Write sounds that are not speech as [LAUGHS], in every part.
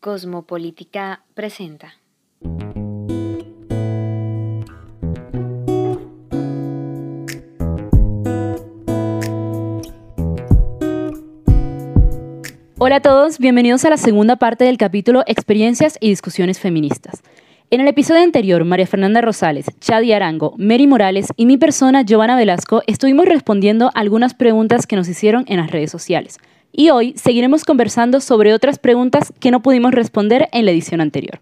Cosmopolítica presenta. Hola a todos, bienvenidos a la segunda parte del capítulo Experiencias y discusiones feministas. En el episodio anterior, María Fernanda Rosales, Chadi Arango, Mary Morales y mi persona, Giovanna Velasco, estuvimos respondiendo algunas preguntas que nos hicieron en las redes sociales. Y hoy seguiremos conversando sobre otras preguntas que no pudimos responder en la edición anterior.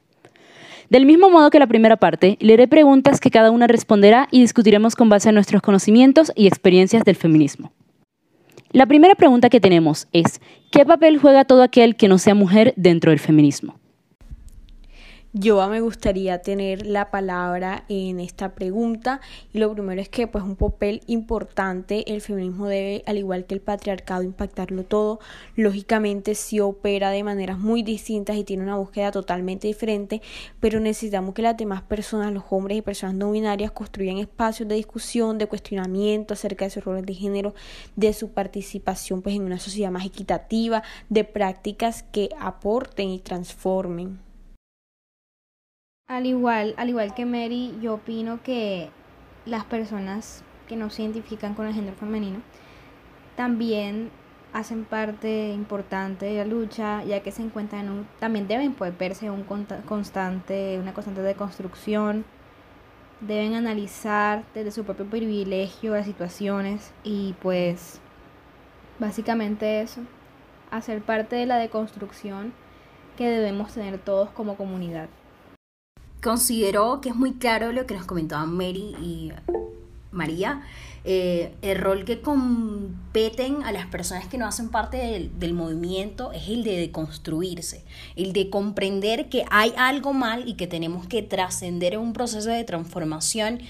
Del mismo modo que la primera parte, leeré preguntas que cada una responderá y discutiremos con base en nuestros conocimientos y experiencias del feminismo. La primera pregunta que tenemos es, ¿qué papel juega todo aquel que no sea mujer dentro del feminismo? Yo me gustaría tener la palabra en esta pregunta. Y lo primero es que pues un papel importante el feminismo debe al igual que el patriarcado impactarlo todo. Lógicamente sí opera de maneras muy distintas y tiene una búsqueda totalmente diferente pero necesitamos que las demás personas los hombres y personas no binarias construyan espacios de discusión de cuestionamiento acerca de sus roles de género de su participación pues en una sociedad más equitativa de prácticas que aporten y transformen al igual, al igual que Mary, yo opino que las personas que no se identifican con el género femenino también hacen parte importante de la lucha, ya que se encuentran en un, también deben poder verse un constante, una constante de construcción, deben analizar desde su propio privilegio las situaciones y pues básicamente eso, hacer parte de la deconstrucción que debemos tener todos como comunidad considero que es muy claro lo que nos comentaban Mary y María, eh, el rol que competen a las personas que no hacen parte del, del, movimiento es el de deconstruirse, el de comprender que hay algo mal y que tenemos que trascender en un proceso de transformación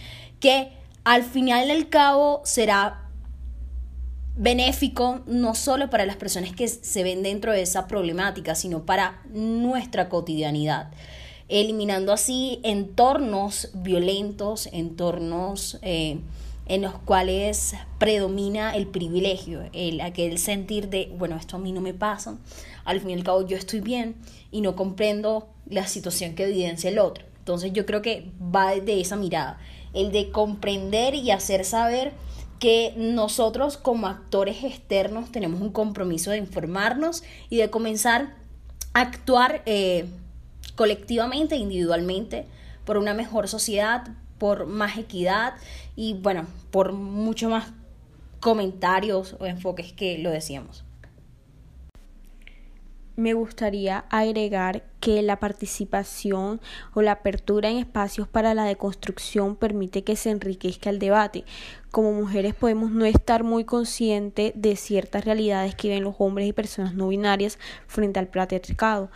que al final del cabo será benéfico no solo para las personas que se ven dentro de esa problemática, sino para nuestra cotidianidad eliminando así entornos violentos, entornos eh, en los cuales predomina el privilegio, el, aquel sentir de, bueno, esto a mí no me pasa, al fin y al cabo yo estoy bien y no comprendo la situación que evidencia el otro. Entonces yo creo que va de esa mirada, el de comprender y hacer saber que nosotros como actores externos tenemos un compromiso de informarnos y de comenzar a actuar eh, colectivamente e individualmente por una mejor sociedad, por más equidad y bueno, por mucho más comentarios o enfoques que lo decíamos. Me gustaría agregar que la participación o la apertura en espacios para la deconstrucción permite que se enriquezca el debate. Como mujeres podemos no estar muy conscientes de ciertas realidades que viven los hombres y personas no binarias frente al patriarcado.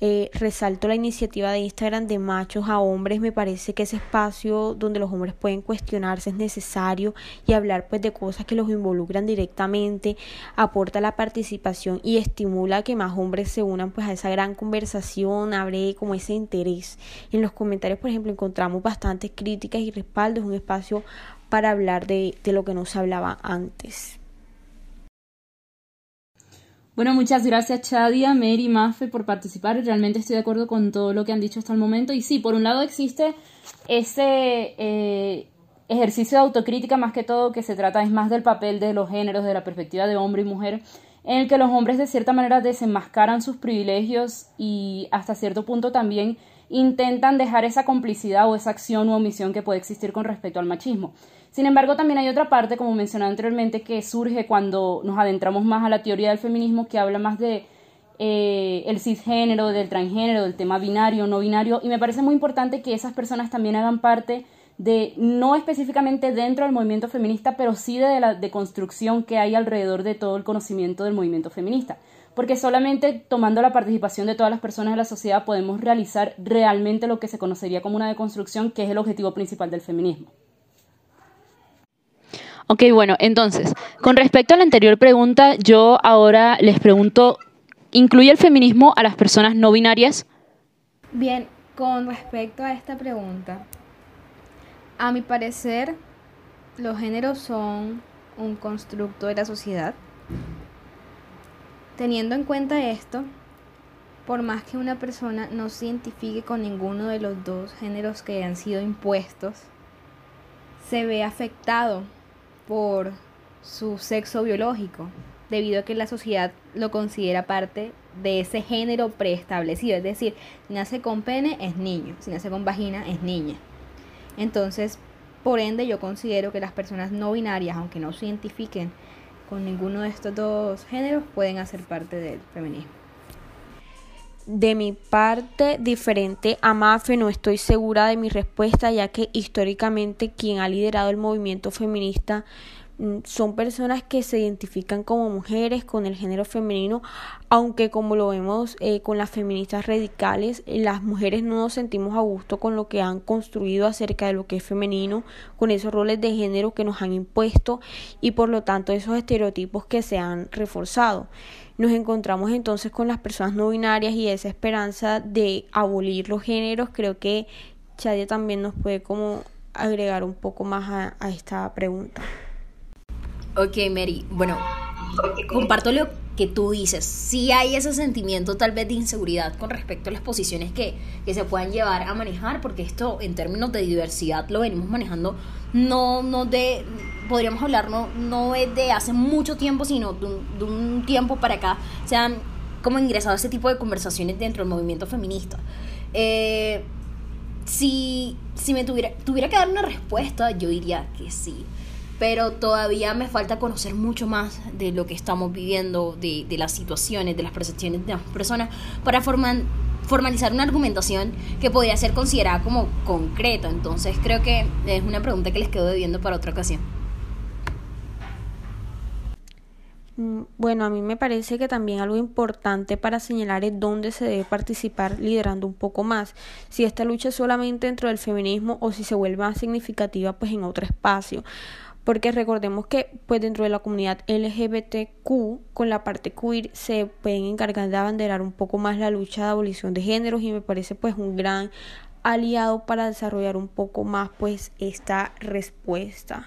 Eh, resalto la iniciativa de Instagram de machos a hombres, me parece que ese espacio donde los hombres pueden cuestionarse es necesario y hablar pues de cosas que los involucran directamente, aporta la participación y estimula que más hombres se unan pues a esa gran conversación, abre como ese interés. En los comentarios, por ejemplo, encontramos bastantes críticas y respaldos, un espacio para hablar de, de lo que no se hablaba antes. Bueno, muchas gracias Chadia, Mary, Mafe por participar. Realmente estoy de acuerdo con todo lo que han dicho hasta el momento. Y sí, por un lado existe ese eh, ejercicio de autocrítica más que todo que se trata es más del papel de los géneros, de la perspectiva de hombre y mujer, en el que los hombres de cierta manera desenmascaran sus privilegios y hasta cierto punto también intentan dejar esa complicidad o esa acción u omisión que puede existir con respecto al machismo. Sin embargo, también hay otra parte, como mencionaba anteriormente, que surge cuando nos adentramos más a la teoría del feminismo, que habla más de eh, el cisgénero, del transgénero, del tema binario, no binario, y me parece muy importante que esas personas también hagan parte de, no específicamente dentro del movimiento feminista, pero sí de la deconstrucción que hay alrededor de todo el conocimiento del movimiento feminista. Porque solamente tomando la participación de todas las personas de la sociedad podemos realizar realmente lo que se conocería como una deconstrucción, que es el objetivo principal del feminismo. Ok, bueno, entonces, con respecto a la anterior pregunta, yo ahora les pregunto, ¿incluye el feminismo a las personas no binarias? Bien, con respecto a esta pregunta, a mi parecer, los géneros son un constructo de la sociedad. Teniendo en cuenta esto, por más que una persona no se identifique con ninguno de los dos géneros que han sido impuestos, se ve afectado por su sexo biológico, debido a que la sociedad lo considera parte de ese género preestablecido. Es decir, si nace con pene es niño, si nace con vagina es niña. Entonces, por ende, yo considero que las personas no binarias, aunque no se identifiquen con ninguno de estos dos géneros, pueden hacer parte del feminismo. De mi parte, diferente a Mafe, no estoy segura de mi respuesta, ya que históricamente quien ha liderado el movimiento feminista son personas que se identifican como mujeres con el género femenino, aunque como lo vemos eh, con las feministas radicales, eh, las mujeres no nos sentimos a gusto con lo que han construido acerca de lo que es femenino, con esos roles de género que nos han impuesto y por lo tanto esos estereotipos que se han reforzado. Nos encontramos entonces con las personas no binarias y esa esperanza de abolir los géneros. Creo que Chadia también nos puede como agregar un poco más a esta pregunta. Ok, Mary. Bueno, comparto lo que tú dices. Sí hay ese sentimiento tal vez de inseguridad con respecto a las posiciones que, se puedan llevar a manejar, porque esto en términos de diversidad lo venimos manejando no, no de, podríamos hablar, no, no es de hace mucho tiempo, sino de un, tiempo para acá, se han como ingresado ese tipo de conversaciones dentro del movimiento feminista. Eh, si, si me tuviera, tuviera que dar una respuesta, yo diría que sí pero todavía me falta conocer mucho más de lo que estamos viviendo, de, las situaciones, de las percepciones de las personas, para formalizar una argumentación que podría ser considerada como concreta. Entonces creo que es una pregunta que les quedo debiendo para otra ocasión. Mm, bueno, a mí me parece que también algo importante para señalar es dónde se debe participar liderando un poco más. Si esta lucha es solamente dentro del feminismo o si se vuelve más significativa pues en otro espacio porque recordemos que pues dentro de la comunidad LGBTQ con la parte queer se pueden encargar de abanderar un poco más la lucha de abolición de géneros y me parece pues un gran aliado para desarrollar un poco más pues esta respuesta.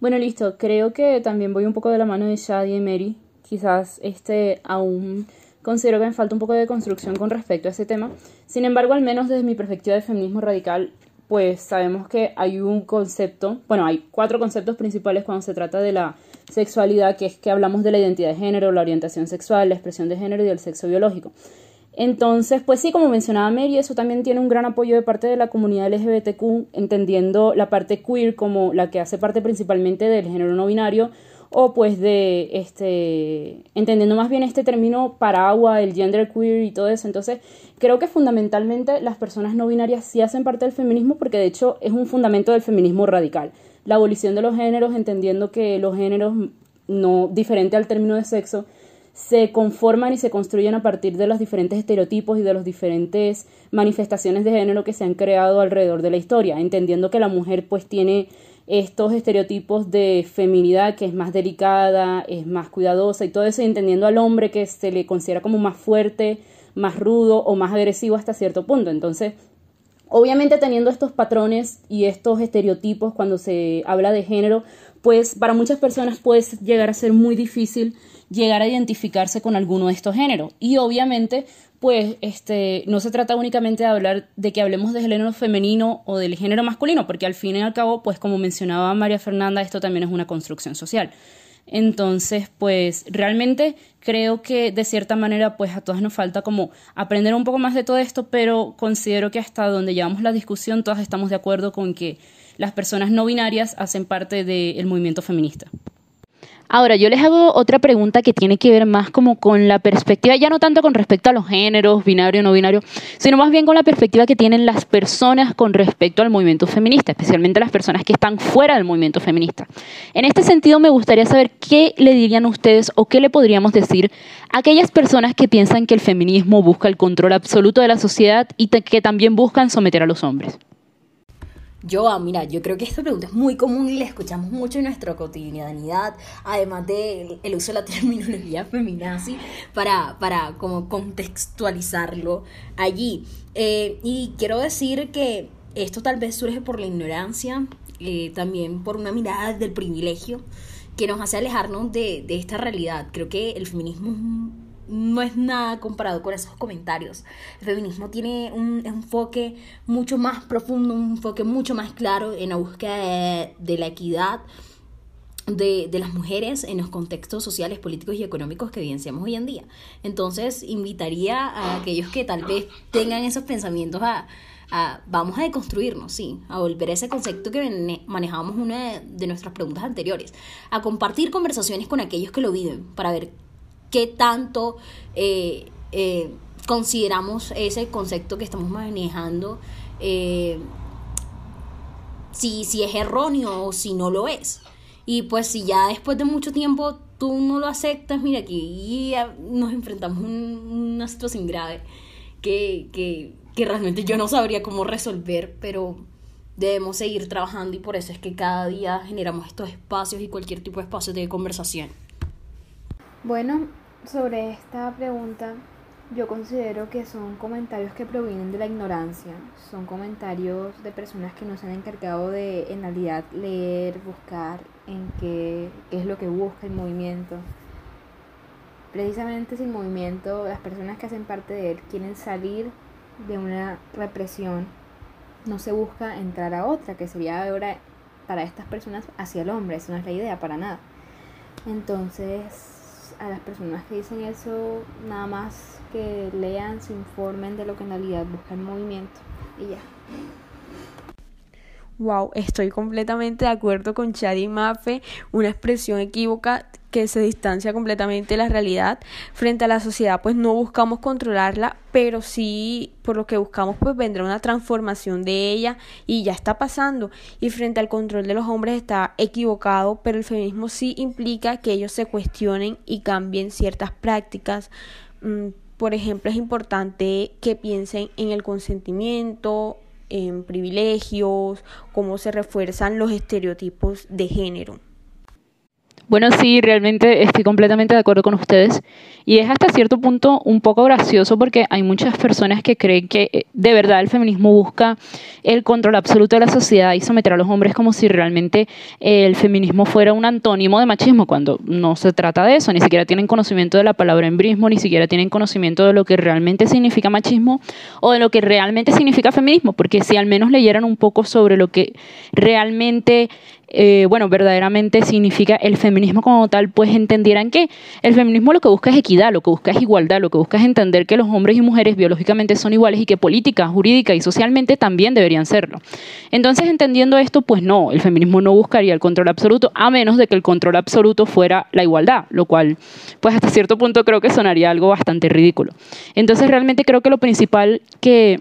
Bueno, listo. Creo que también voy un poco de la mano de Shadi y Mary. Quizás este aún considero que me falta un poco de construcción con respecto a ese tema. Sin embargo, al menos desde mi perspectiva de feminismo radical, pues sabemos que hay un concepto, bueno, hay cuatro conceptos principales cuando se trata de la sexualidad, que es que hablamos de la identidad de género, la orientación sexual, la expresión de género y del sexo biológico. Entonces, pues sí, como mencionaba Mary, eso también tiene un gran apoyo de parte de la comunidad LGBTQ, entendiendo la parte queer como la que hace parte principalmente del género no binario, o pues de este entendiendo más bien este término paraguas, el gender queer y todo eso. Entonces, creo que fundamentalmente las personas no binarias sí hacen parte del feminismo porque de hecho es un fundamento del feminismo radical. La abolición de los géneros, entendiendo que los géneros no diferente al término de sexo se conforman y se construyen a partir de los diferentes estereotipos y de las diferentes manifestaciones de género que se han creado alrededor de la historia, entendiendo que la mujer pues tiene estos estereotipos de feminidad que es más delicada, es más cuidadosa y todo eso, y entendiendo al hombre que se le considera como más fuerte, más rudo o más agresivo hasta cierto punto. Entonces, obviamente teniendo estos patrones y estos estereotipos cuando se habla de género, pues para muchas personas puede llegar a ser muy difícil llegar a identificarse con alguno de estos géneros. Y obviamente pues este, no se trata únicamente de hablar de que hablemos del género femenino o del género masculino, porque al fin y al cabo, pues como mencionaba María Fernanda, esto también es una construcción social. Entonces, pues realmente creo que de cierta manera, pues a todas nos falta como aprender un poco más de todo esto, pero considero que hasta donde llevamos la discusión, todas estamos de acuerdo con que las personas no binarias hacen parte del movimiento feminista. Ahora, yo les hago otra pregunta que tiene que ver más como con la perspectiva, ya no tanto con respecto a los géneros, binario o no binario, sino más bien con la perspectiva que tienen las personas con respecto al movimiento feminista, especialmente las personas que están fuera del movimiento feminista. En este sentido, me gustaría saber qué le dirían ustedes o qué le podríamos decir a aquellas personas que piensan que el feminismo busca el control absoluto de la sociedad y que también buscan someter a los hombres. Yo, ah, mira, yo creo que esta pregunta es muy común y la escuchamos mucho en nuestra cotidianidad, además del el uso de la [LAUGHS] terminología feminazi para, para como contextualizarlo allí. Eh, y quiero decir que esto tal vez surge por la ignorancia, eh, también por una mirada del privilegio que nos hace alejarnos de, de esta realidad. Creo que el feminismo no es nada comparado con esos comentarios. El feminismo tiene un enfoque mucho más profundo, un enfoque mucho más claro en la búsqueda de, la equidad de, de, las mujeres en los contextos sociales, políticos y económicos que evidenciamos hoy en día. Entonces, invitaría a aquellos que tal vez tengan esos pensamientos a, vamos a deconstruirnos, sí, a volver a ese concepto que manejábamos una de, nuestras preguntas anteriores, a compartir conversaciones con aquellos que lo viven para ver qué tanto eh, eh, consideramos ese concepto que estamos manejando, eh, si, si es erróneo o si no lo es. Y pues si ya después de mucho tiempo tú no lo aceptas, mira, aquí nos enfrentamos a una situación grave que, que que realmente yo no sabría cómo resolver, pero debemos seguir trabajando y por eso es que cada día generamos estos espacios y cualquier tipo de espacio de conversación. Bueno, sobre esta pregunta, yo considero que son comentarios que provienen de la ignorancia, son comentarios de personas que no se han encargado de en realidad leer, buscar en qué, es lo que busca el movimiento. Precisamente sin movimiento, las personas que hacen parte de él quieren salir de una represión, no se busca entrar a otra, que sería ahora para estas personas hacia el hombre, eso no es la idea para nada. Entonces, a las personas que dicen eso, nada más que lean, se informen de lo que en realidad busca movimiento y ya. Wow, estoy completamente de acuerdo con Chad y Mafe, una expresión equívoca que se distancia completamente de la realidad. Frente a la sociedad, pues no buscamos controlarla, pero sí por lo que buscamos, pues vendrá una transformación de ella y ya está pasando. Y frente al control de los hombres está equivocado, pero el feminismo sí implica que ellos se cuestionen y cambien ciertas prácticas. Mm, por ejemplo, es importante que piensen en el consentimiento, en privilegios, cómo se refuerzan los estereotipos de género. Bueno, sí, realmente estoy completamente de acuerdo con ustedes. Y es hasta cierto punto un poco gracioso porque hay muchas personas que creen que eh, de verdad el feminismo busca el control absoluto de la sociedad y someter a los hombres como si realmente eh, el feminismo fuera un antónimo de machismo, cuando no se trata de eso. Ni siquiera tienen conocimiento de la palabra embrismo, ni siquiera tienen conocimiento de lo que realmente significa machismo o de lo que realmente significa feminismo, porque si al menos leyeran un poco sobre lo que realmente eh, bueno, verdaderamente significa el feminismo como tal, pues entendieran que el feminismo lo que busca es equidad, lo que busca es igualdad, lo que busca es entender que los hombres y mujeres biológicamente son iguales y que política, jurídica y socialmente también deberían serlo. Entonces, entendiendo esto, pues no, el feminismo no buscaría el control absoluto, a menos de que el control absoluto fuera la igualdad, lo cual, pues hasta cierto punto creo que sonaría algo bastante ridículo. Entonces, realmente creo que lo principal que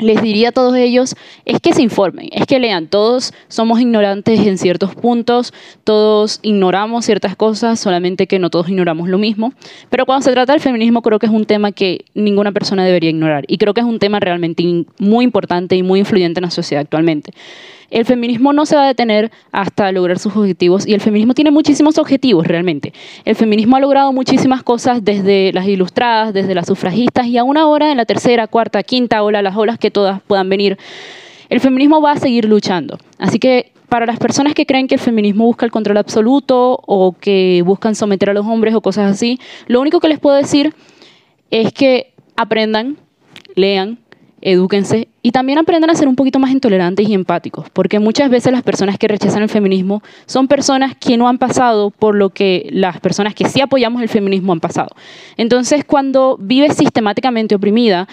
les diría a todos ellos es que se informen, es que lean. Todos somos ignorantes en ciertos puntos, todos ignoramos ciertas cosas, solamente que no todos ignoramos lo mismo. Pero cuando se trata del feminismo creo que es un tema que ninguna persona debería ignorar y creo que es un tema realmente muy importante y muy influyente en la sociedad actualmente el feminismo no se va a detener hasta lograr sus objetivos y el feminismo tiene muchísimos objetivos realmente. El feminismo ha logrado muchísimas cosas desde las ilustradas, desde las sufragistas y aún ahora en la tercera, cuarta, quinta ola, las olas que todas puedan venir. El feminismo va a seguir luchando. Así que para las personas que creen que el feminismo busca el control absoluto o que buscan someter a los hombres o cosas así, lo único que les puedo decir es que aprendan, lean, edúquense y también aprendan a ser un poquito más intolerantes y empáticos, porque muchas veces las personas que rechazan el feminismo son personas que no han pasado por lo que las personas que sí apoyamos el feminismo han pasado. Entonces, cuando vives sistemáticamente oprimida,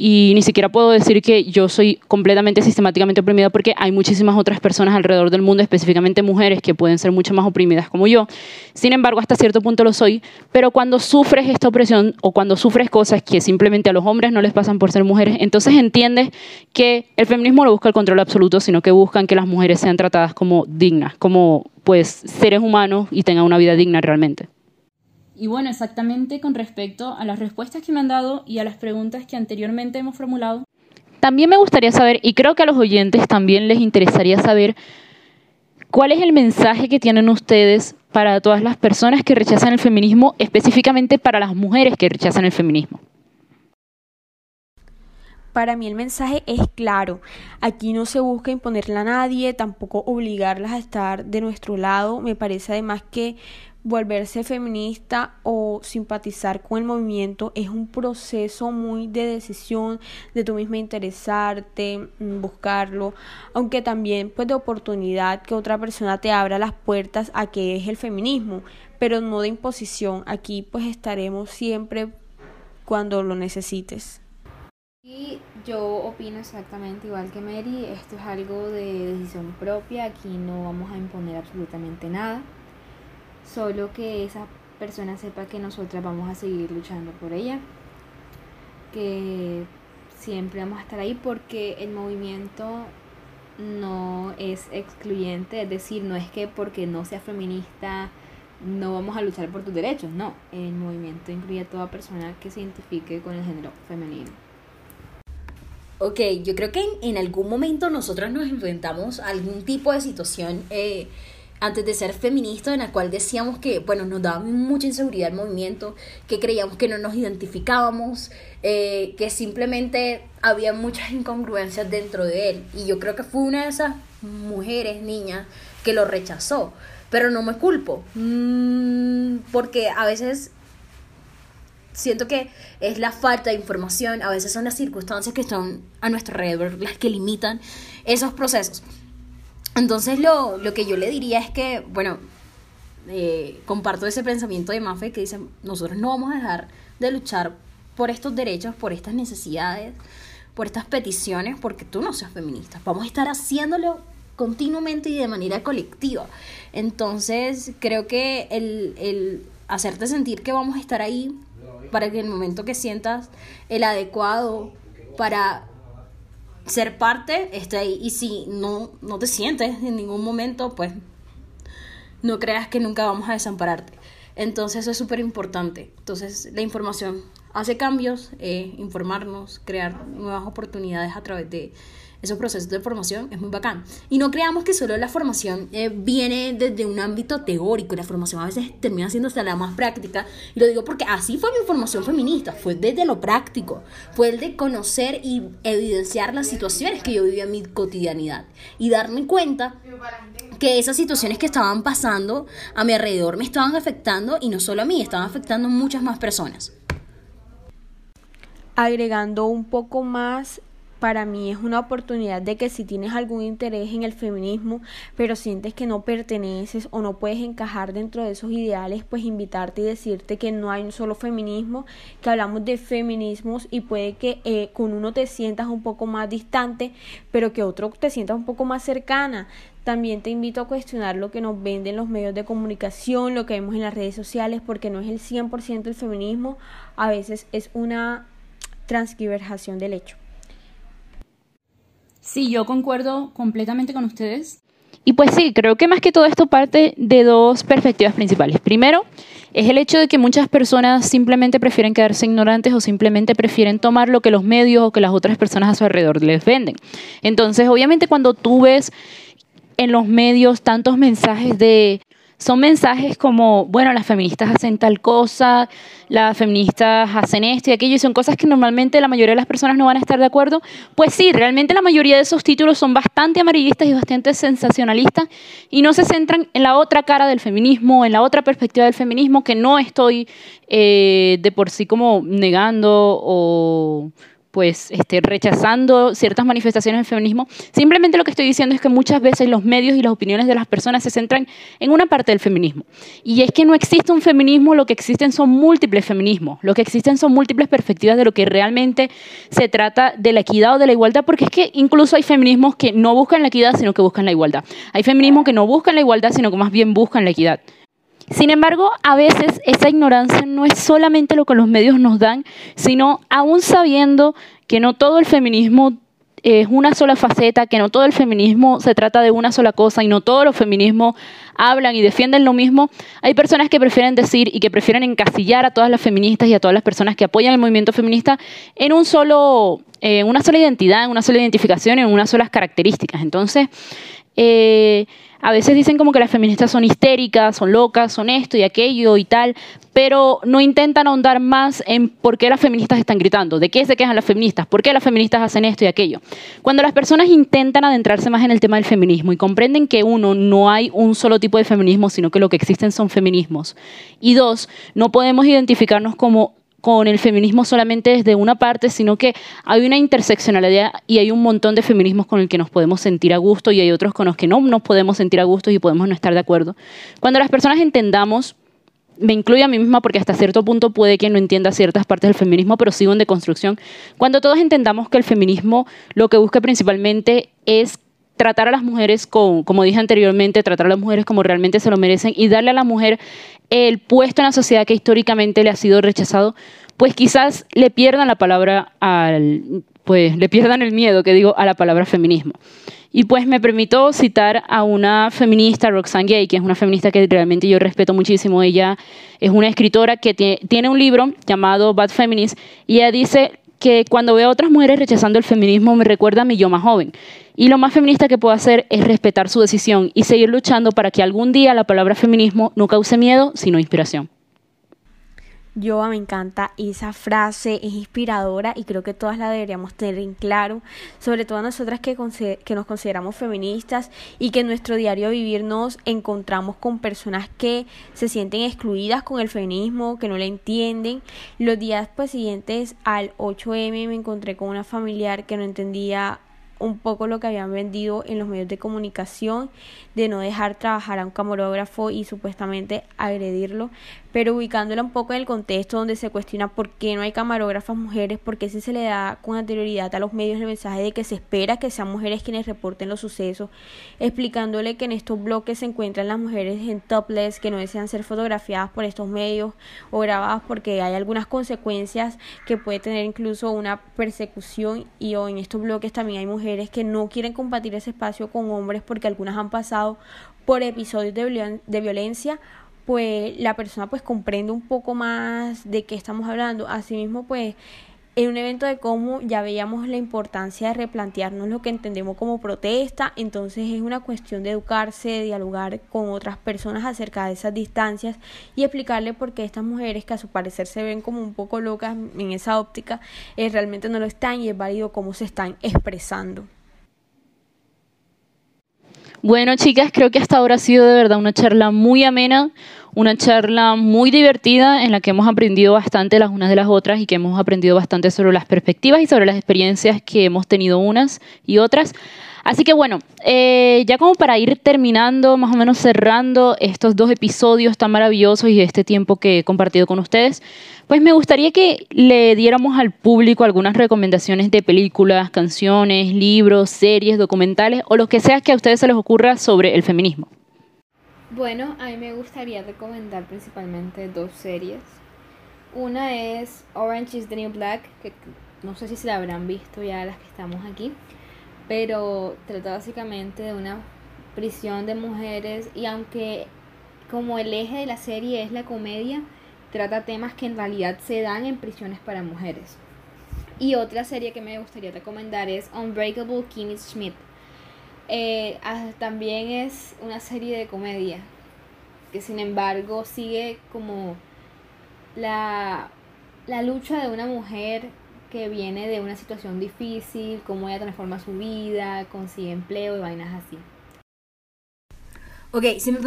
y ni siquiera puedo decir que yo soy completamente sistemáticamente oprimida porque hay muchísimas otras personas alrededor del mundo, específicamente mujeres, que pueden ser mucho más oprimidas como yo. Sin embargo, hasta cierto punto lo soy, pero cuando sufres esta opresión o cuando sufres cosas que simplemente a los hombres no les pasan por ser mujeres, entonces entiendes que el feminismo no busca el control absoluto, sino que buscan que las mujeres sean tratadas como dignas, como pues seres humanos y tengan una vida digna realmente. Y bueno, exactamente con respecto a las respuestas que me han dado y a las preguntas que anteriormente hemos formulado. También me gustaría saber, y creo que a los oyentes también les interesaría saber, cuál es el mensaje que tienen ustedes para todas las personas que rechazan el feminismo, específicamente para las mujeres que rechazan el feminismo. Para mí el mensaje es claro. Aquí no se busca imponerle a nadie, tampoco obligarlas a estar de nuestro lado. Me parece además que volverse feminista o simpatizar con el movimiento es un proceso muy de decisión, de tú misma interesarte, mm, buscarlo, aunque también pues de oportunidad que otra persona te abra las puertas a que es el feminismo, pero no de imposición. Aquí pues estaremos siempre cuando lo necesites. Y yo opino exactamente igual que Mary, esto es algo de decisión propia, aquí no vamos a imponer absolutamente nada solo que esa persona sepa que nosotras vamos a seguir luchando por ella, que siempre vamos a estar ahí porque el movimiento no es excluyente, es decir, no es que porque no sea feminista no vamos a luchar por tus derechos, no, el movimiento incluye a toda persona que se identifique con el género femenino. Ok, yo creo que en, algún momento nosotros nos enfrentamos a algún tipo de situación eh, antes de ser feminista, en la cual decíamos que, bueno, nos daba mucha inseguridad el movimiento, que creíamos que no nos identificábamos, eh, que simplemente había muchas incongruencias dentro de él. Y yo creo que fue una de esas mujeres, niñas, que lo rechazó. Pero no me culpo, mm, porque a veces siento que es la falta de información, a veces son las circunstancias que están a nuestro alrededor las que limitan esos procesos. Entonces lo, que yo le diría es que, bueno, eh, comparto ese pensamiento de Mafe que dice, nosotros no vamos a dejar de luchar por estos derechos, por estas necesidades, por estas peticiones, porque tú no seas feminista. Vamos a estar haciéndolo continuamente y de manera colectiva. Entonces, creo que el, el hacerte sentir que vamos a estar ahí para que el momento que sientas el adecuado para ser parte ahí. Y si no, no te sientes en ningún momento, pues no creas que nunca vamos a desampararte. Entonces eso es súper importante. Entonces la información hace cambios, eh, informarnos, crear nuevas oportunidades a través de esos procesos de formación es muy bacán. Y no creamos que solo la formación eh, viene desde un ámbito teórico, la formación a veces termina siendo hasta la más práctica. Y lo digo porque así fue mi formación feminista, fue desde lo práctico, fue el de conocer y evidenciar las situaciones que yo vivía en mi cotidianidad y darme cuenta que esas situaciones que estaban pasando a mi alrededor me estaban afectando y no solo a mí, estaban afectando a muchas más personas. Agregando un poco más para mí es una oportunidad de que si tienes algún interés en el feminismo, pero sientes que no perteneces o no puedes encajar dentro de esos ideales, pues invitarte y decirte que no hay un solo feminismo, que hablamos de feminismos y puede que eh, con uno te sientas un poco más distante, pero que otro te sientas un poco más cercana. También te invito a cuestionar lo que nos venden los medios de comunicación, lo que vemos en las redes sociales, porque no es el 100% el feminismo, a veces es una transgiversación del hecho. Sí, yo concuerdo completamente con ustedes. Y pues sí, creo que más que todo esto parte de dos perspectivas principales. Primero, es el hecho de que muchas personas simplemente prefieren quedarse ignorantes o simplemente prefieren tomar lo que los medios o que las otras personas a su alrededor les venden. Entonces, obviamente cuando tú ves en los medios tantos mensajes de son mensajes como, bueno, las feministas hacen tal cosa, las feministas hacen esto y aquello, y son cosas que normalmente la mayoría de las personas no van a estar de acuerdo. Pues sí, realmente la mayoría de esos títulos son bastante amarillistas y bastante sensacionalistas y no se centran en la otra cara del feminismo, en la otra perspectiva del feminismo que no estoy eh, de por sí como negando o pues este, rechazando ciertas manifestaciones del feminismo. Simplemente lo que estoy diciendo es que muchas veces los medios y las opiniones de las personas se centran en una parte del feminismo. Y es que no existe un feminismo, lo que existen son múltiples feminismos, lo que existen son múltiples perspectivas de lo que realmente se trata de la equidad o de la igualdad, porque es que incluso hay feminismos que no buscan la equidad, sino que buscan la igualdad. Hay feminismos que no buscan la igualdad, sino que más bien buscan la equidad. Sin embargo, a veces esa ignorancia no es solamente lo que los medios nos dan, sino aún sabiendo que no todo el feminismo es una sola faceta, que no todo el feminismo se trata de una sola cosa y no todos los feminismos hablan y defienden lo mismo, hay personas que prefieren decir y que prefieren encasillar a todas las feministas y a todas las personas que apoyan el movimiento feminista en un solo, una sola identidad, en una sola identificación, en unas solas características. Entonces, eh, a veces dicen como que las feministas son histéricas, son locas, son esto y aquello y tal, pero no intentan ahondar más en por qué las feministas están gritando, de qué se quejan las feministas, por qué las feministas hacen esto y aquello. Cuando las personas intentan adentrarse más en el tema del feminismo y comprenden que uno, no hay un solo tipo de feminismo, sino que lo que existen son feminismos, y dos, no podemos identificarnos como con el feminismo solamente desde una parte, sino que hay una interseccionalidad y hay un montón de feminismos con el que nos podemos sentir a gusto y hay otros con los que no nos podemos sentir a gusto y podemos no estar de acuerdo. Cuando las personas entendamos, me incluyo a mí misma porque hasta cierto punto puede que no entienda ciertas partes del feminismo, pero sigo en deconstrucción, cuando todos entendamos que el feminismo lo que busca principalmente es tratar a las mujeres como dije anteriormente, tratar a las mujeres como realmente se lo merecen y darle a la mujer el puesto en la sociedad que históricamente le ha sido rechazado, pues quizás le pierdan la palabra al, pues le pierdan el miedo, que digo, a la palabra feminismo. Y pues me permito citar a una feminista, Roxane Gay, que es una feminista que realmente yo respeto muchísimo. Ella es una escritora que tiene un libro llamado Bad Feminist y ella dice que cuando veo a otras mujeres rechazando el feminismo me recuerda a mi yo más joven. Y lo más feminista que puedo hacer es respetar su decisión y seguir luchando para que algún día la palabra feminismo no cause miedo, sino inspiración. Yo me encanta esa frase, es inspiradora y creo que todas la deberíamos tener en claro, sobre todo nosotras que, nos consideramos feministas y que en nuestro diario vivir nos encontramos con personas que se sienten excluidas con el feminismo, que no le entienden. Los días pues, siguientes al 8M me encontré con una familiar que no entendía un poco lo que habían vendido en los medios de comunicación de no dejar trabajar a un camarógrafo y supuestamente agredirlo, pero ubicándola un poco en el contexto donde se cuestiona por qué no hay camarógrafas mujeres, porque si se le da con anterioridad a los medios el mensaje de que se espera que sean mujeres quienes reporten los sucesos, explicándole que en estos bloques se encuentran las mujeres en topless que no desean ser fotografiadas por estos medios o grabadas porque hay algunas consecuencias que puede tener incluso una persecución y o en estos bloques también hay mujeres que no quieren compartir ese espacio con hombres porque algunas han pasado por episodios de violencia pues la persona pues comprende un poco más de qué estamos hablando. Asimismo, pues en un evento de cómo ya veíamos la importancia de replantearnos lo que entendemos como protesta, entonces es una cuestión de educarse, de dialogar con otras personas acerca de esas distancias y explicarle por qué estas mujeres que a su parecer se ven como un poco locas en esa óptica, eh, realmente no lo están y es válido cómo se están expresando. Bueno, chicas, creo que hasta ahora ha sido de verdad una charla muy amena, una charla muy divertida en la que hemos aprendido bastante las unas de las otras y que hemos aprendido bastante sobre las perspectivas y sobre las experiencias que hemos tenido unas y otras. Así que bueno, eh, ya como para ir terminando, más o menos cerrando estos dos episodios tan maravillosos y este tiempo que he compartido con ustedes, pues me gustaría que le diéramos al público algunas recomendaciones de películas, canciones, libros, series, documentales o lo que sea que a ustedes se les ocurra sobre el feminismo. Bueno, a mí me gustaría recomendar principalmente dos series. Una es Orange is the New Black, que no sé si se la habrán visto ya las que estamos aquí pero trata básicamente de una prisión de mujeres y aunque como el eje de la serie es la comedia, trata temas que en realidad se dan en prisiones para mujeres. Y otra serie que me gustaría recomendar es Unbreakable Kimmy Schmidt. Eh, ah, también es una serie de comedia que sin embargo sigue como la, la lucha de una mujer que viene de una situación difícil, cómo ella transforma su vida, consigue empleo y vainas así. Ok, si me,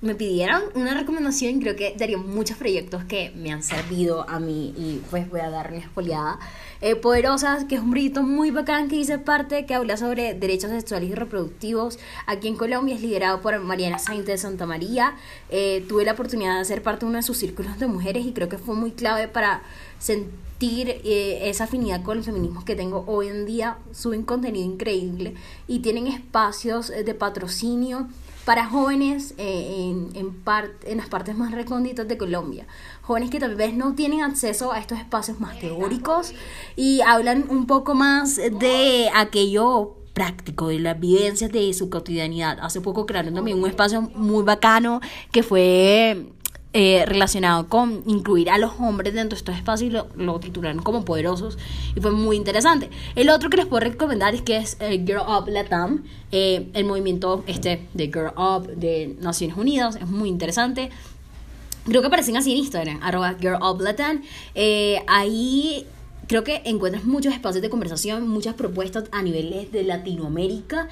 me pidieran una recomendación, creo que daría muchos proyectos que me han servido a mí y pues voy a dar mi espoliada. Eh, Poderosas, que es un proyecto muy bacán que hice parte, que habla sobre derechos sexuales y reproductivos. Aquí en Colombia es liderado por Mariana Sainz de Santa María. Eh, tuve la oportunidad de ser parte de uno de sus círculos de mujeres y creo que fue muy clave para sentir eh, esa afinidad con el feminismo que tengo hoy en día. Suben contenido increíble y tienen espacios de patrocinio para jóvenes eh, en, en, en las partes más recónditas de Colombia. Jóvenes que tal vez no tienen acceso a estos espacios más teóricos y hablan un poco más de aquello práctico, de las vivencias de su cotidianidad. Hace poco crearon también un espacio muy bacano que fue eh, relacionado con incluir a los hombres dentro de estos espacios y lo, titularon como poderosos y fue muy interesante. El otro que les puedo recomendar es que es eh, Girl Up Latam, eh, el movimiento este de Girl Up de Naciones Unidas, es muy interesante. Creo que aparecen así en Instagram, arroba Girl Up Latam. ahí creo que encuentras muchos espacios de conversación, muchas propuestas a niveles de Latinoamérica.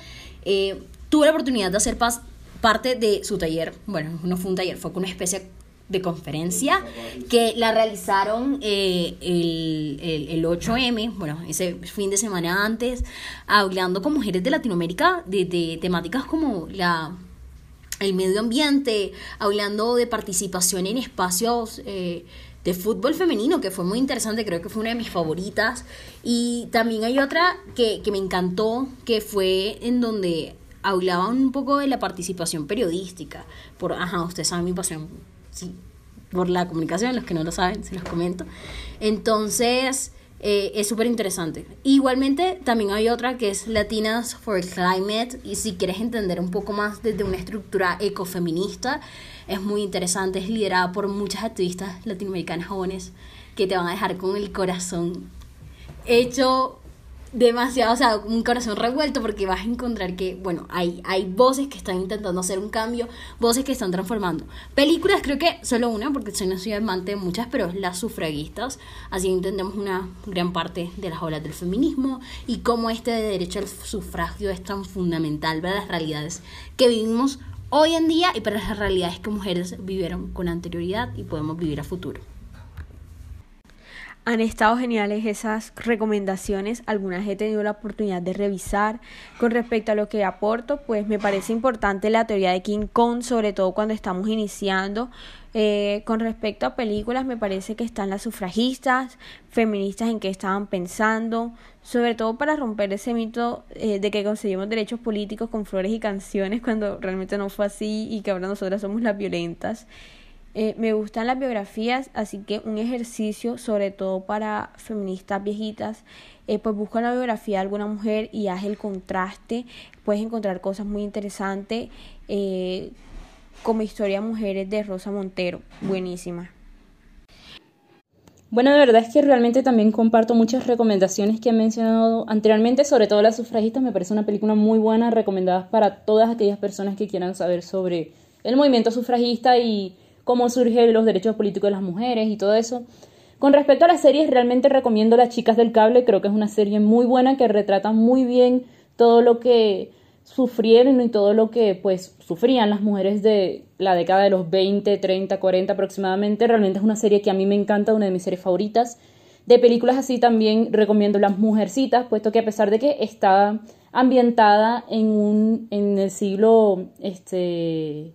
tuve la oportunidad de hacer parte de su taller, bueno, no fue un taller, fue una especie de conferencia que la realizaron eh, el, el, 8M, bueno, ese fin de semana antes, hablando con mujeres de Latinoamérica de, temáticas como la el medio ambiente, hablando de participación en espacios eh, de fútbol femenino, que fue muy interesante, creo que fue una de mis favoritas. Y también hay otra que, que me encantó, que fue en donde hablaban un poco de la participación periodística. Por, ajá, ustedes saben mi pasión sí, por la comunicación, los que no lo saben, se los comento. Entonces, eh, es súper interesante. Igualmente, también hay otra que es Latinas for Climate, y si quieres entender un poco más desde una estructura ecofeminista, es muy interesante, es liderada por muchas activistas latinoamericanas jóvenes que te van a dejar con el corazón hecho demasiado, o sea, un corazón revuelto porque vas a encontrar que, bueno, hay, hay voces que están intentando hacer un cambio, voces que están transformando. Películas creo que solo una, porque soy no soy amante de muchas, pero las sufragistas, así entendemos una gran parte de las olas del feminismo y cómo este derecho al sufragio es tan fundamental para las realidades que vivimos hoy en día y para las realidades que mujeres vivieron con anterioridad y podemos vivir a futuro. Han estado geniales esas recomendaciones, algunas he tenido la oportunidad de revisar. Con respecto a lo que aporto, pues me parece importante la teoría de King Kong, sobre todo cuando estamos iniciando. Eh, con respecto a películas, me parece que están las sufragistas, feministas en qué estaban pensando, sobre todo para romper ese mito eh, de que conseguimos derechos políticos con flores y canciones [LAUGHS] cuando realmente no fue así y que ahora nosotras somos las violentas. Eh, me gustan las biografías, así que un ejercicio, sobre todo para feministas viejitas, eh, pues busca la biografía de alguna mujer y haz el contraste. Puedes encontrar cosas muy interesantes, eh, como Historia Mujeres de Rosa Montero, buenísima. Bueno, de verdad es que realmente también comparto muchas recomendaciones que han mencionado anteriormente, sobre todo las sufragistas, me parece una película muy buena, recomendada para todas aquellas personas que quieran saber sobre el movimiento sufragista y cómo surgen los derechos políticos de las mujeres y todo eso. Con respecto a las series, realmente recomiendo Las Chicas del Cable, creo que es una serie muy buena que retrata muy bien todo lo que sufrieron y todo lo que pues sufrían las mujeres de la década de los 20, 30, 40 aproximadamente. Realmente es una serie que a mí me encanta, una de mis series favoritas. De películas así también recomiendo Las Mujercitas, puesto que a pesar de que está ambientada en un en el siglo este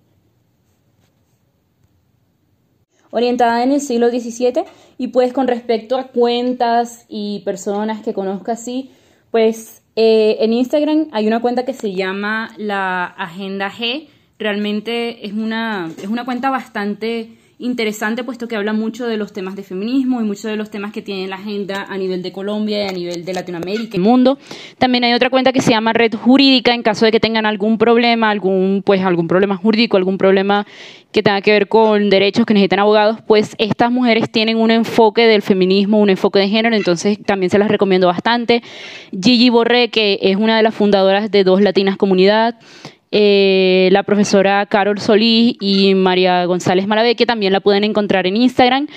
orientada en el siglo XVII y pues con respecto a cuentas y personas que conozco así, pues eh, en Instagram hay una cuenta que se llama la Agenda G, realmente es una, es una cuenta bastante interesante puesto que habla mucho de los temas de feminismo y muchos de los temas que tiene la agenda a nivel de Colombia y a nivel de Latinoamérica y mundo. También hay otra cuenta que se llama Red Jurídica en caso de que tengan algún problema, algún pues algún problema jurídico, algún problema que tenga que ver con derechos que necesitan abogados, pues estas mujeres tienen un enfoque del feminismo, un enfoque de género, entonces también se las recomiendo bastante. Gigi Borré, que es una de las fundadoras de Dos Latinas Comunidad, eh, la profesora Carol Solís y María González Malavé, que también la pueden encontrar en Instagram.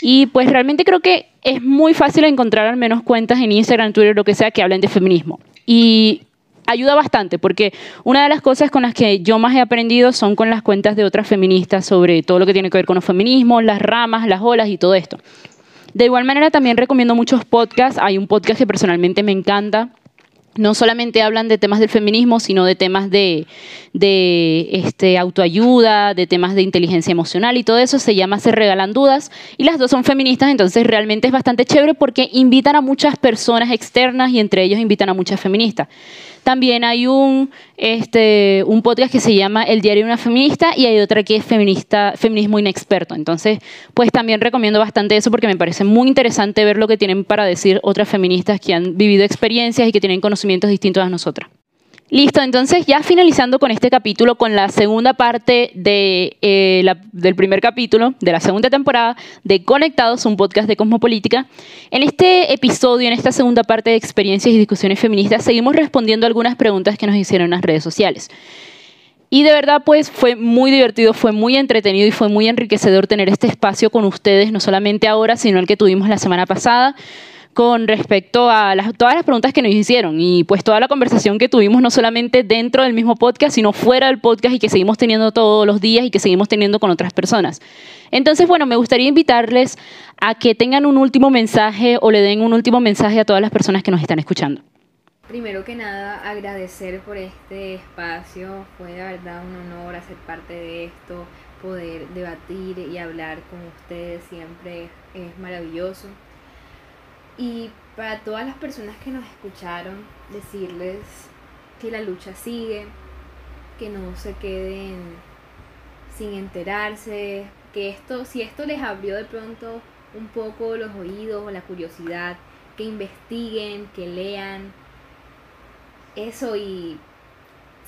Y pues realmente creo que es muy fácil encontrar al menos cuentas en Instagram, Twitter, lo que sea, que hablen de feminismo. Y ayuda bastante, porque una de las cosas con las que yo más he aprendido son con las cuentas de otras feministas sobre todo lo que tiene que ver con los feminismos, las ramas, las olas y todo esto. De igual manera también recomiendo muchos podcasts. Hay un podcast que personalmente me encanta, no solamente hablan de temas del feminismo, sino de temas de, este, autoayuda, de temas de inteligencia emocional y todo eso se llama Se Regalan Dudas y las dos son feministas, entonces realmente es bastante chévere porque invitan a muchas personas externas y entre ellos invitan a muchas feministas. También hay un, este, un podcast que se llama El Diario de una Feminista y hay otra que es feminista, Feminismo Inexperto. Entonces, pues también recomiendo bastante eso porque me parece muy interesante ver lo que tienen para decir otras feministas que han vivido experiencias y que tienen conocimientos distintos a nosotras. Listo, entonces ya finalizando con este capítulo, con la segunda parte de, eh, la, del primer capítulo de la segunda temporada de Conectados, un podcast de Cosmopolítica. En este episodio, en esta segunda parte de experiencias y discusiones feministas, seguimos respondiendo algunas preguntas que nos hicieron en las redes sociales. Y de verdad, pues fue muy divertido, fue muy entretenido y fue muy enriquecedor tener este espacio con ustedes, no solamente ahora, sino el que tuvimos la semana pasada con respecto a todas las preguntas que nos hicieron y pues toda la conversación que tuvimos no solamente dentro del mismo podcast, sino fuera del podcast y que seguimos teniendo todos los días y que seguimos teniendo con otras personas. Entonces, bueno, me gustaría invitarles a que tengan un último mensaje o le den un último mensaje a todas las personas que nos están escuchando. Primero que nada, agradecer por este espacio. Fue de verdad un honor hacer parte de esto, poder debatir y hablar con ustedes siempre es maravilloso. Y para todas las personas que nos escucharon, decirles que la lucha sigue, que no se queden sin enterarse, que esto, si esto les abrió de pronto un poco los oídos o la curiosidad, que investiguen, que lean eso y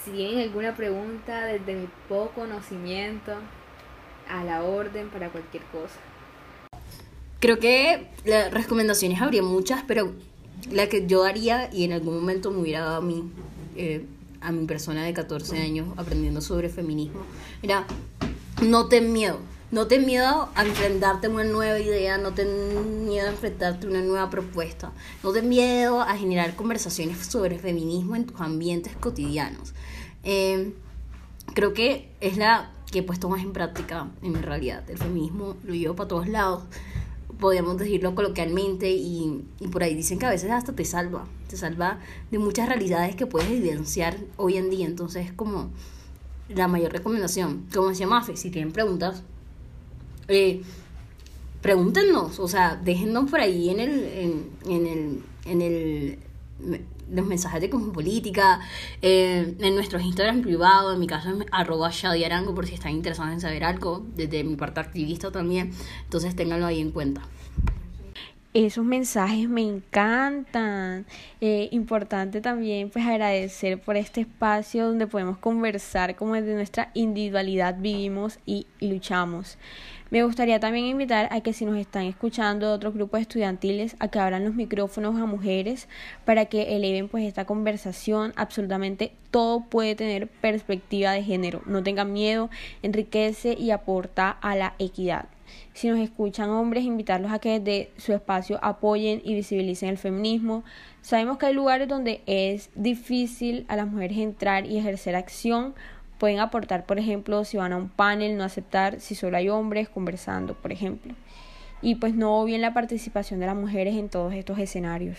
si tienen alguna pregunta desde mi poco conocimiento, a la orden para cualquier cosa. Creo que las recomendaciones habría muchas, pero la que yo daría y en algún momento me hubiera dado a mí, eh, a mi persona de 14 años aprendiendo sobre feminismo, era no ten miedo. No ten miedo a enfrentarte a una nueva idea, no ten miedo a enfrentarte a una nueva propuesta, no ten miedo a generar conversaciones sobre feminismo en tus ambientes cotidianos. Eh, creo que es la que he puesto más en práctica en mi realidad. El feminismo lo llevo para todos lados podríamos decirlo coloquialmente, y, y, por ahí dicen que a veces hasta te salva, te salva de muchas realidades que puedes evidenciar hoy en día. Entonces, es como la mayor recomendación. Como decía Mafe, si tienen preguntas, eh, pregúntenos, o sea, déjennos por ahí en el, en, en el, en el los mensajes de Cosmopolítica, eh, en nuestros Instagram privados, en mi caso es arroba Shadiarango por si están interesados en saber algo, desde mi parte activista también, entonces ténganlo ahí en cuenta. Esos mensajes me encantan. Eh, importante también pues agradecer por este espacio donde podemos conversar como desde nuestra individualidad vivimos y luchamos. Me gustaría también invitar a que si nos están escuchando otros grupos estudiantiles a que abran los micrófonos a mujeres para que eleven pues esta conversación. Absolutamente todo puede tener perspectiva de género. No tengan miedo, enriquece y aporta a la equidad. Si nos escuchan hombres, invitarlos a que desde su espacio apoyen y visibilicen el feminismo. Sabemos que hay lugares donde es difícil a las mujeres entrar y ejercer acción, Pueden aportar, por ejemplo, si van a un panel, no aceptar si solo hay hombres conversando, por ejemplo. Y pues no bien la participación de las mujeres en todos estos escenarios.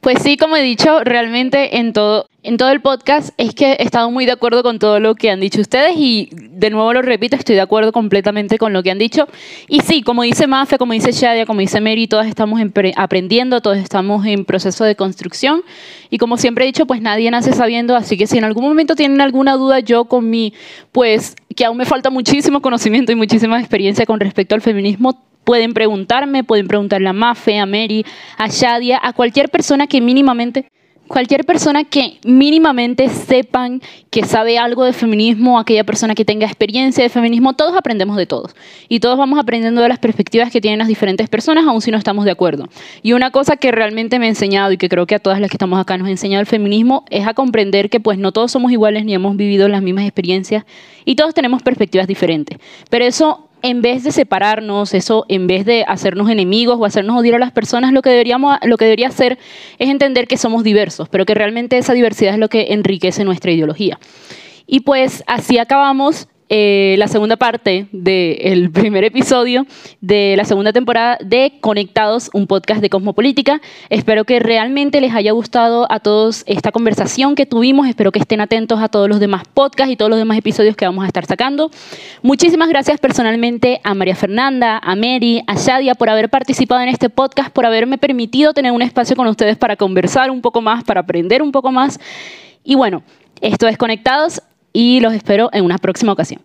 Pues sí, como he dicho, realmente en todo, en todo el podcast es que he estado muy de acuerdo con todo lo que han dicho ustedes y de nuevo lo repito, estoy de acuerdo completamente con lo que han dicho. Y sí, como dice Mafe, como dice Shadia, como dice Mary, todas estamos aprendiendo, todos estamos en proceso de construcción y como siempre he dicho, pues nadie nace sabiendo, así que si en algún momento tienen alguna duda, yo con mi, pues que aún me falta muchísimo conocimiento y muchísima experiencia con respecto al feminismo, Pueden preguntarme, pueden preguntarle a Mafe, a Mary, a Shadia, a cualquier persona que mínimamente cualquier persona que mínimamente sepan que sabe algo de feminismo, aquella persona que tenga experiencia de feminismo, todos aprendemos de todos. Y todos vamos aprendiendo de las perspectivas que tienen las diferentes personas, aun si no estamos de acuerdo. Y una cosa que realmente me ha enseñado y que creo que a todas las que estamos acá nos ha enseñado el feminismo es a comprender que pues no todos somos iguales ni hemos vivido las mismas experiencias y todos tenemos perspectivas diferentes. Pero eso en vez de separarnos, eso en vez de hacernos enemigos o hacernos odiar a las personas, lo que, deberíamos, lo que debería hacer es entender que somos diversos, pero que realmente esa diversidad es lo que enriquece nuestra ideología. Y pues así acabamos eh, la segunda parte del [LAUGHS] primer episodio de la segunda temporada de Conectados, un podcast de Cosmopolítica. Espero que realmente les haya gustado a todos esta conversación que tuvimos. Espero que estén atentos a todos los demás podcasts y todos los demás episodios que vamos a estar sacando. Muchísimas gracias personalmente a María Fernanda, a Mary, a Shadia por haber participado en este podcast, por haberme permitido tener un espacio con ustedes para conversar un poco más, para aprender un poco más. Y bueno, esto es Conectados y los espero en una próxima ocasión.